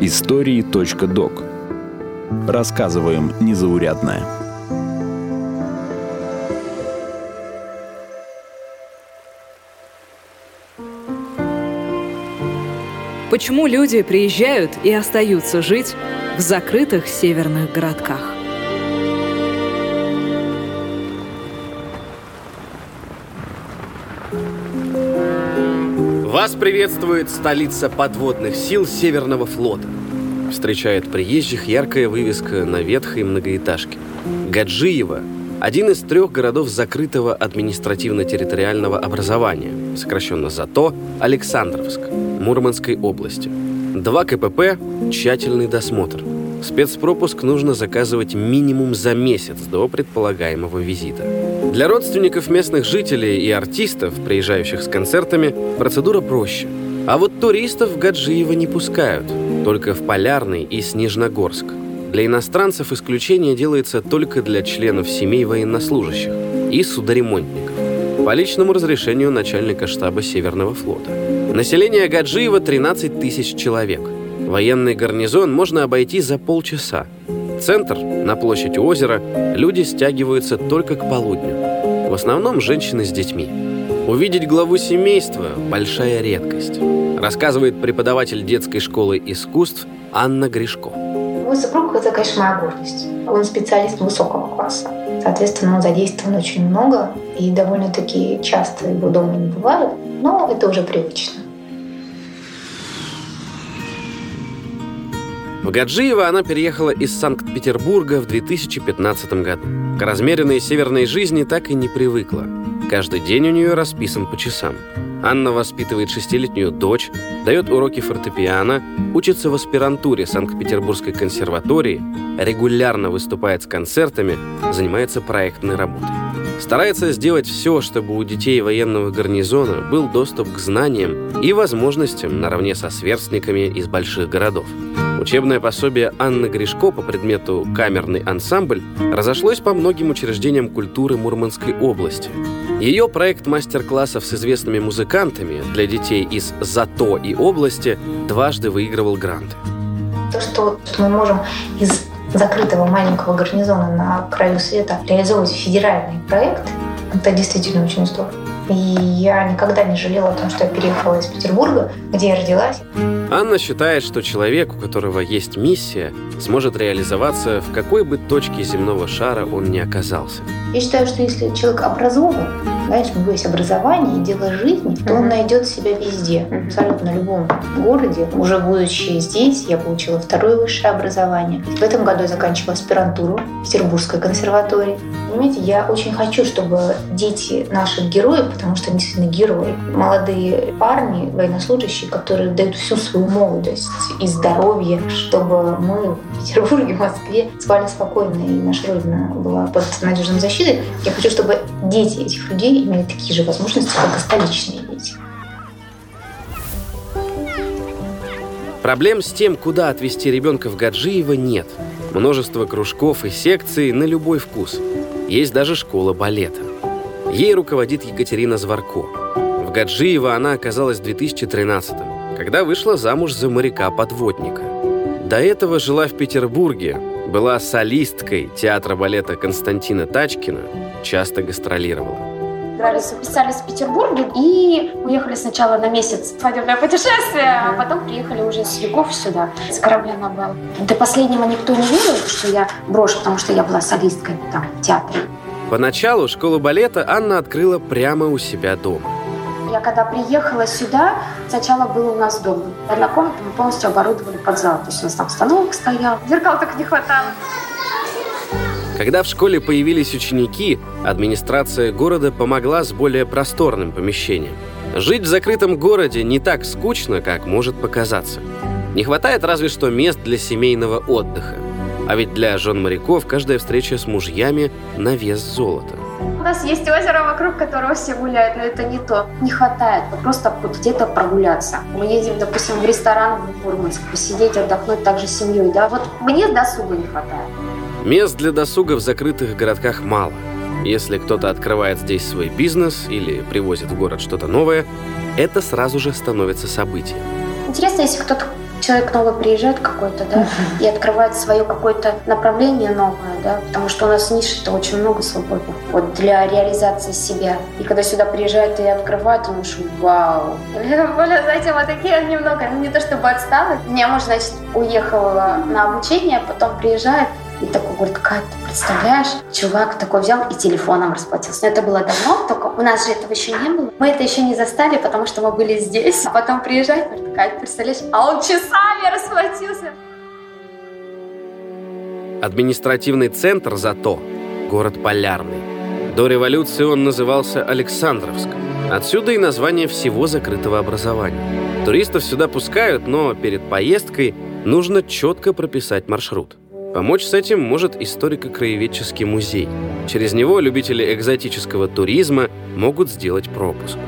Истории.док Рассказываем незаурядное. Почему люди приезжают и остаются жить в закрытых северных городках? Вас приветствует столица подводных сил Северного флота. Встречает приезжих яркая вывеска на ветхой многоэтажке. Гаджиево – один из трех городов закрытого административно-территориального образования, сокращенно ЗАТО, Александровск, Мурманской области. Два КПП – тщательный досмотр. Спецпропуск нужно заказывать минимум за месяц до предполагаемого визита. Для родственников местных жителей и артистов, приезжающих с концертами, процедура проще. А вот туристов в Гаджиево не пускают, только в Полярный и Снежногорск. Для иностранцев исключение делается только для членов семей военнослужащих и судоремонтников по личному разрешению начальника штаба Северного флота. Население Гаджиева 13 тысяч человек. Военный гарнизон можно обойти за полчаса. Центр, на площадь озера, люди стягиваются только к полудню. В основном женщины с детьми. Увидеть главу семейства – большая редкость, рассказывает преподаватель детской школы искусств Анна Гришко. Мой супруг – это, конечно, моя гордость. Он специалист высокого класса. Соответственно, он задействован очень много, и довольно-таки часто его дома не бывает, но это уже привычно. В Гаджиево она переехала из Санкт-Петербурга в 2015 году. К размеренной северной жизни так и не привыкла. Каждый день у нее расписан по часам. Анна воспитывает шестилетнюю дочь, дает уроки фортепиано, учится в аспирантуре Санкт-Петербургской консерватории, регулярно выступает с концертами, занимается проектной работой. Старается сделать все, чтобы у детей военного гарнизона был доступ к знаниям и возможностям наравне со сверстниками из больших городов. Учебное пособие Анны Гришко по предмету «Камерный ансамбль» разошлось по многим учреждениям культуры Мурманской области. Ее проект мастер-классов с известными музыкантами для детей из ЗАТО и области дважды выигрывал гранты. То, что мы можем из закрытого маленького гарнизона на краю света реализовывать федеральный проект, это действительно очень здорово. И я никогда не жалела о том, что я переехала из Петербурга, где я родилась. Анна считает, что человек, у которого есть миссия, сможет реализоваться в какой бы точке земного шара он ни оказался. Я считаю, что если человек образован, знаешь, у него есть образование и дело жизни, то он найдет себя везде, абсолютно в любом городе. Уже будучи здесь, я получила второе высшее образование. В этом году я заканчивала аспирантуру в Петербургской консерватории. Понимаете, я очень хочу, чтобы дети наших героев, потому что они действительно герои, молодые парни, военнослужащие, которые дают всю свою молодость и здоровье, чтобы мы в Петербурге, в Москве спали спокойно, и наша Родина была под надежной защитой. Я хочу, чтобы дети этих людей имели такие же возможности, как и столичные дети. Проблем с тем, куда отвезти ребенка в Гаджиево, нет. Множество кружков и секций на любой вкус. Есть даже школа балета. Ей руководит Екатерина Зварко. В Гаджиево она оказалась в 2013 когда вышла замуж за моряка-подводника. До этого жила в Петербурге, была солисткой театра балета Константина Тачкина, часто гастролировала. Записались в Петербурге и уехали сначала на месяц в свадебное путешествие, а потом приехали уже с Львов сюда, с корабля на бал. До последнего никто не верил, что я брошу, потому что я была солисткой там в театре. Поначалу школу балета Анна открыла прямо у себя дома. Я когда приехала сюда, сначала был у нас дом. Одна комната мы полностью оборудовали под зал. То есть у нас там станок стоял, зеркал только не хватало. Когда в школе появились ученики, администрация города помогла с более просторным помещением. Жить в закрытом городе не так скучно, как может показаться. Не хватает разве что мест для семейного отдыха. А ведь для жен моряков каждая встреча с мужьями на вес золота. У нас есть озеро, вокруг которого все гуляют, но это не то. Не хватает просто где-то прогуляться. Мы едем, допустим, в ресторан в Мурманск, посидеть, отдохнуть также с семьей, да? Вот мне досуга не хватает. Мест для досуга в закрытых городках мало. Если кто-то открывает здесь свой бизнес или привозит в город что-то новое, это сразу же становится событием. Интересно, если кто-то человек новый приезжает какой-то, да, и открывает свое какое-то направление новое, да, потому что у нас ниш это очень много свободных вот для реализации себя. И когда сюда приезжает и открывает, он думаешь, вау. Более, знаете, вот такие немного, ну не то чтобы отсталые. Я, может, значит, уехала на обучение, потом приезжает, и такой говорит, какая ты представляешь? Чувак такой взял и телефоном расплатился. Но это было давно, только у нас же этого еще не было. Мы это еще не застали, потому что мы были здесь. А потом приезжает, говорит, Кать, представляешь? А он часами расплатился. Административный центр зато – город Полярный. До революции он назывался Александровск. Отсюда и название всего закрытого образования. Туристов сюда пускают, но перед поездкой нужно четко прописать маршрут – Помочь с этим может историко-краеведческий музей. Через него любители экзотического туризма могут сделать пропуск.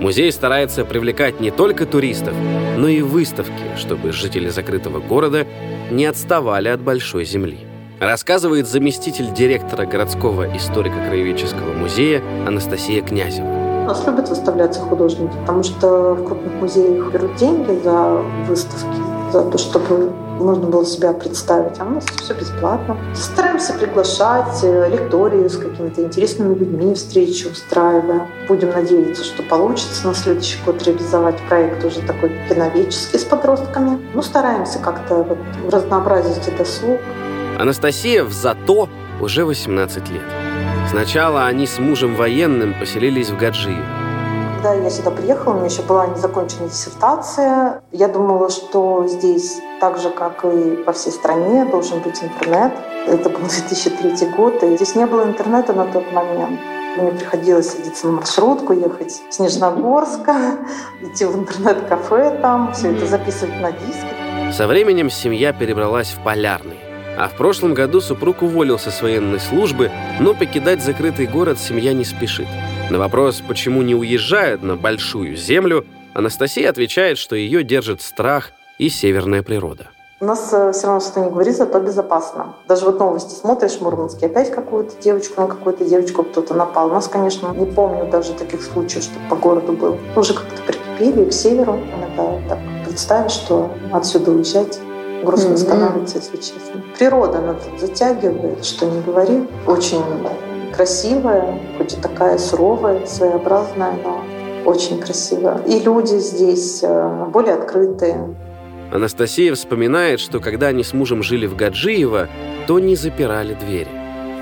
Музей старается привлекать не только туристов, но и выставки, чтобы жители закрытого города не отставали от большой земли. Рассказывает заместитель директора городского историко-краеведческого музея Анастасия Князева. У нас любят выставляться художники, потому что в крупных музеях берут деньги за выставки, за то, чтобы можно было себя представить. А у нас все бесплатно. Стараемся приглашать э, лектории с какими-то интересными людьми, встречи устраиваем. Будем надеяться, что получится на следующий год реализовать проект уже такой киноведческий с подростками. Ну, стараемся как-то вот разнообразить и досуг. Анастасия в ЗАТО уже 18 лет. Сначала они с мужем военным поселились в Гаджиеве. Когда я сюда приехала, у меня еще была незаконченная диссертация. Я думала, что здесь, так же, как и по всей стране, должен быть интернет. Это был 2003 год, и здесь не было интернета на тот момент. Мне приходилось садиться на маршрутку, ехать в Снежногорска, идти в интернет-кафе там, все это записывать на диске. Со временем семья перебралась в Полярный. А в прошлом году супруг уволился с военной службы, но покидать закрытый город семья не спешит. На вопрос, почему не уезжают на большую землю, Анастасия отвечает, что ее держит страх и северная природа. У нас э, все равно что не говорит, зато безопасно. Даже вот новости смотришь, в Мурманске опять какую-то девочку, на какую-то девочку кто-то напал. У нас, конечно, не помню даже таких случаев, что по городу был. Уже как-то прикипели к северу. Иногда так представишь, что отсюда уезжать грустно mm-hmm. становится, если честно. Природа она тут затягивает, что не говори. Очень красивая, хоть и такая суровая, своеобразная, но очень красивая. И люди здесь э, более открытые. Анастасия вспоминает, что когда они с мужем жили в Гаджиево, то не запирали двери.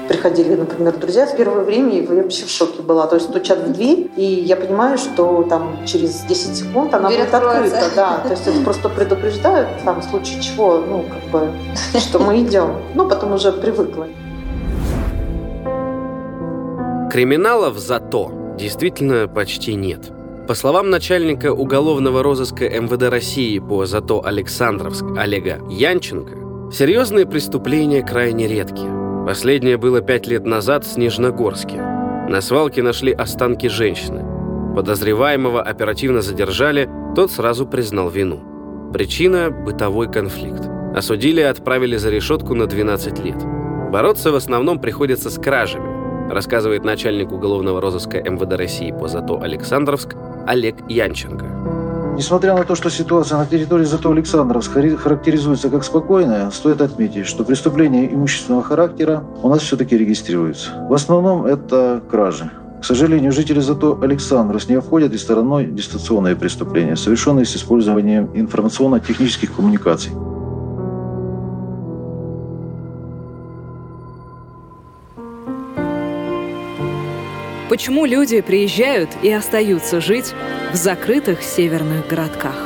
Приходили, например, друзья с первого времени, и я вообще в шоке была. То есть стучат в дверь, и я понимаю, что там через 10 секунд она дверь будет открыта. Да, то есть это просто предупреждают, там, в случае чего, ну, как бы, что мы идем. Ну, потом уже привыкла. Криминалов зато действительно почти нет. По словам начальника уголовного розыска МВД России по зато Александровск Олега Янченко, серьезные преступления крайне редки. Последнее было пять лет назад в Снежногорске. На свалке нашли останки женщины. Подозреваемого оперативно задержали, тот сразу признал вину. Причина – бытовой конфликт. Осудили и отправили за решетку на 12 лет. Бороться в основном приходится с кражами рассказывает начальник уголовного розыска МВД России по ЗАТО Александровск Олег Янченко. Несмотря на то, что ситуация на территории ЗАТО Александровск характеризуется как спокойная, стоит отметить, что преступления имущественного характера у нас все-таки регистрируются. В основном это кражи. К сожалению, жители зато Александровск не обходят и стороной дистанционные преступления, совершенные с использованием информационно-технических коммуникаций. Почему люди приезжают и остаются жить в закрытых северных городках?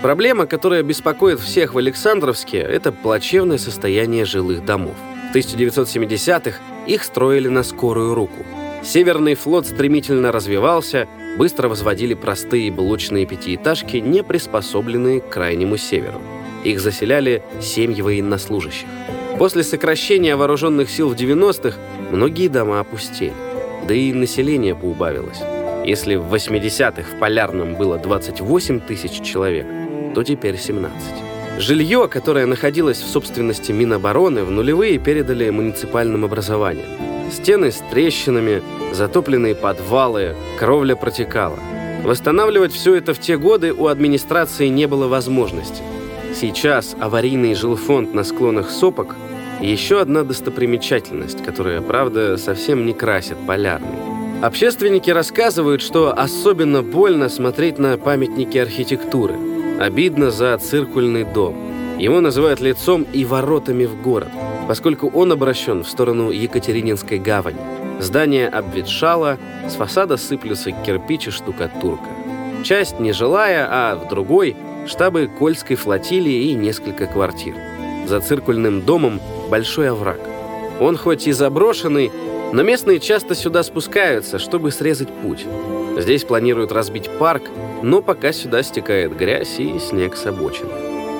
Проблема, которая беспокоит всех в Александровске, это плачевное состояние жилых домов. В 1970-х их строили на скорую руку. Северный флот стремительно развивался, быстро возводили простые блочные пятиэтажки, не приспособленные к крайнему северу. Их заселяли семьи военнослужащих. После сокращения вооруженных сил в 90-х многие дома опустели. Да и население поубавилось. Если в 80-х в Полярном было 28 тысяч человек, то теперь 17. Жилье, которое находилось в собственности Минобороны, в нулевые передали муниципальным образованиям. Стены с трещинами, затопленные подвалы, кровля протекала. Восстанавливать все это в те годы у администрации не было возможности. Сейчас аварийный жилфонд на склонах сопок – еще одна достопримечательность, которая, правда, совсем не красит полярный. Общественники рассказывают, что особенно больно смотреть на памятники архитектуры. Обидно за циркульный дом. Его называют лицом и воротами в город, поскольку он обращен в сторону Екатерининской гавани. Здание обветшало, с фасада сыплются кирпич и штукатурка. Часть нежилая, а в другой – штабы Кольской флотилии и несколько квартир. За циркульным домом большой овраг. Он хоть и заброшенный, но местные часто сюда спускаются, чтобы срезать путь. Здесь планируют разбить парк, но пока сюда стекает грязь и снег с обочины.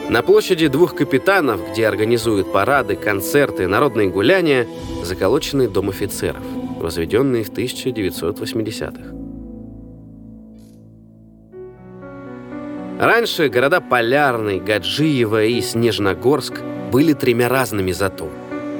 На площади двух капитанов, где организуют парады, концерты, народные гуляния, заколоченный дом офицеров, возведенный в 1980-х. Раньше города Полярный, Гаджиево и Снежногорск были тремя разными ЗАТО.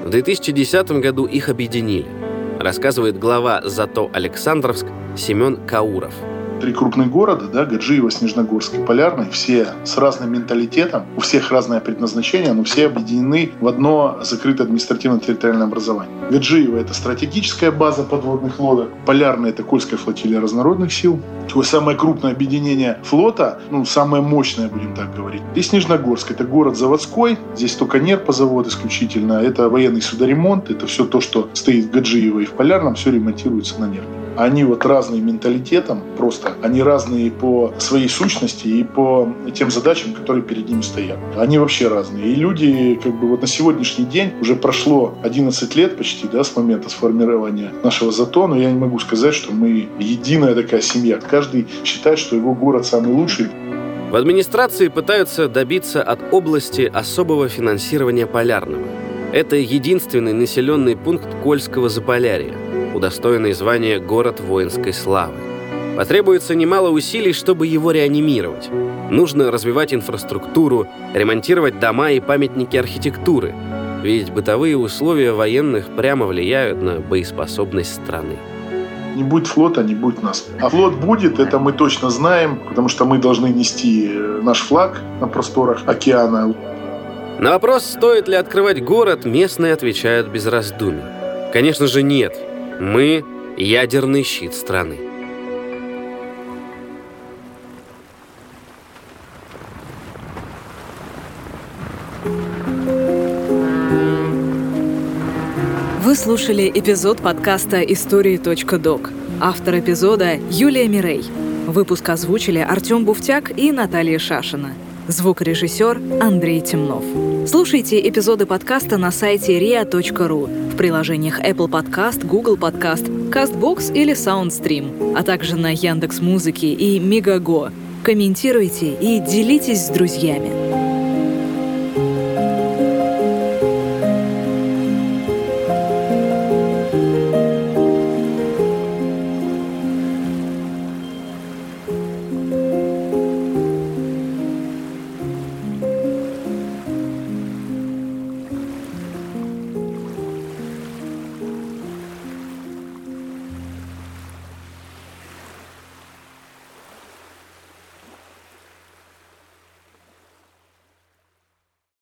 В 2010 году их объединили – рассказывает глава ЗАТО Александровск Семен Кауров – три крупных города, да, Гаджиево, Снежногорск и Полярный, все с разным менталитетом, у всех разное предназначение, но все объединены в одно закрытое административно-территориальное образование. Гаджиево – это стратегическая база подводных лодок, Полярный – это Кольская флотилия разнородных сил, такое самое крупное объединение флота, ну, самое мощное, будем так говорить. И Снежногорск – это город заводской, здесь только нерпозавод исключительно, это военный судоремонт, это все то, что стоит в Гаджиево и в Полярном, все ремонтируется на нерпе. Они вот разные менталитетом, просто они разные по своей сущности и по тем задачам, которые перед ними стоят. Они вообще разные. И люди, как бы вот на сегодняшний день уже прошло 11 лет почти, да, с момента сформирования нашего ЗАТО, но я не могу сказать, что мы единая такая семья. Каждый считает, что его город самый лучший. В администрации пытаются добиться от области особого финансирования Полярного. Это единственный населенный пункт Кольского Заполярья удостоенный звания «Город воинской славы». Потребуется немало усилий, чтобы его реанимировать. Нужно развивать инфраструктуру, ремонтировать дома и памятники архитектуры, ведь бытовые условия военных прямо влияют на боеспособность страны. Не будет флота, не будет нас. А флот будет, это мы точно знаем, потому что мы должны нести э, наш флаг на просторах океана. На вопрос, стоит ли открывать город, местные отвечают без раздумий. Конечно же нет. Мы – ядерный щит страны. Вы слушали эпизод подкаста «Истории.док». Автор эпизода – Юлия Мирей. Выпуск озвучили Артем Буфтяк и Наталья Шашина. Звукорежиссер Андрей Темнов. Слушайте эпизоды подкаста на сайте ria.ru в приложениях Apple Podcast, Google Podcast, CastBox или SoundStream, а также на Яндекс Музыке и Мегаго. Комментируйте и делитесь с друзьями.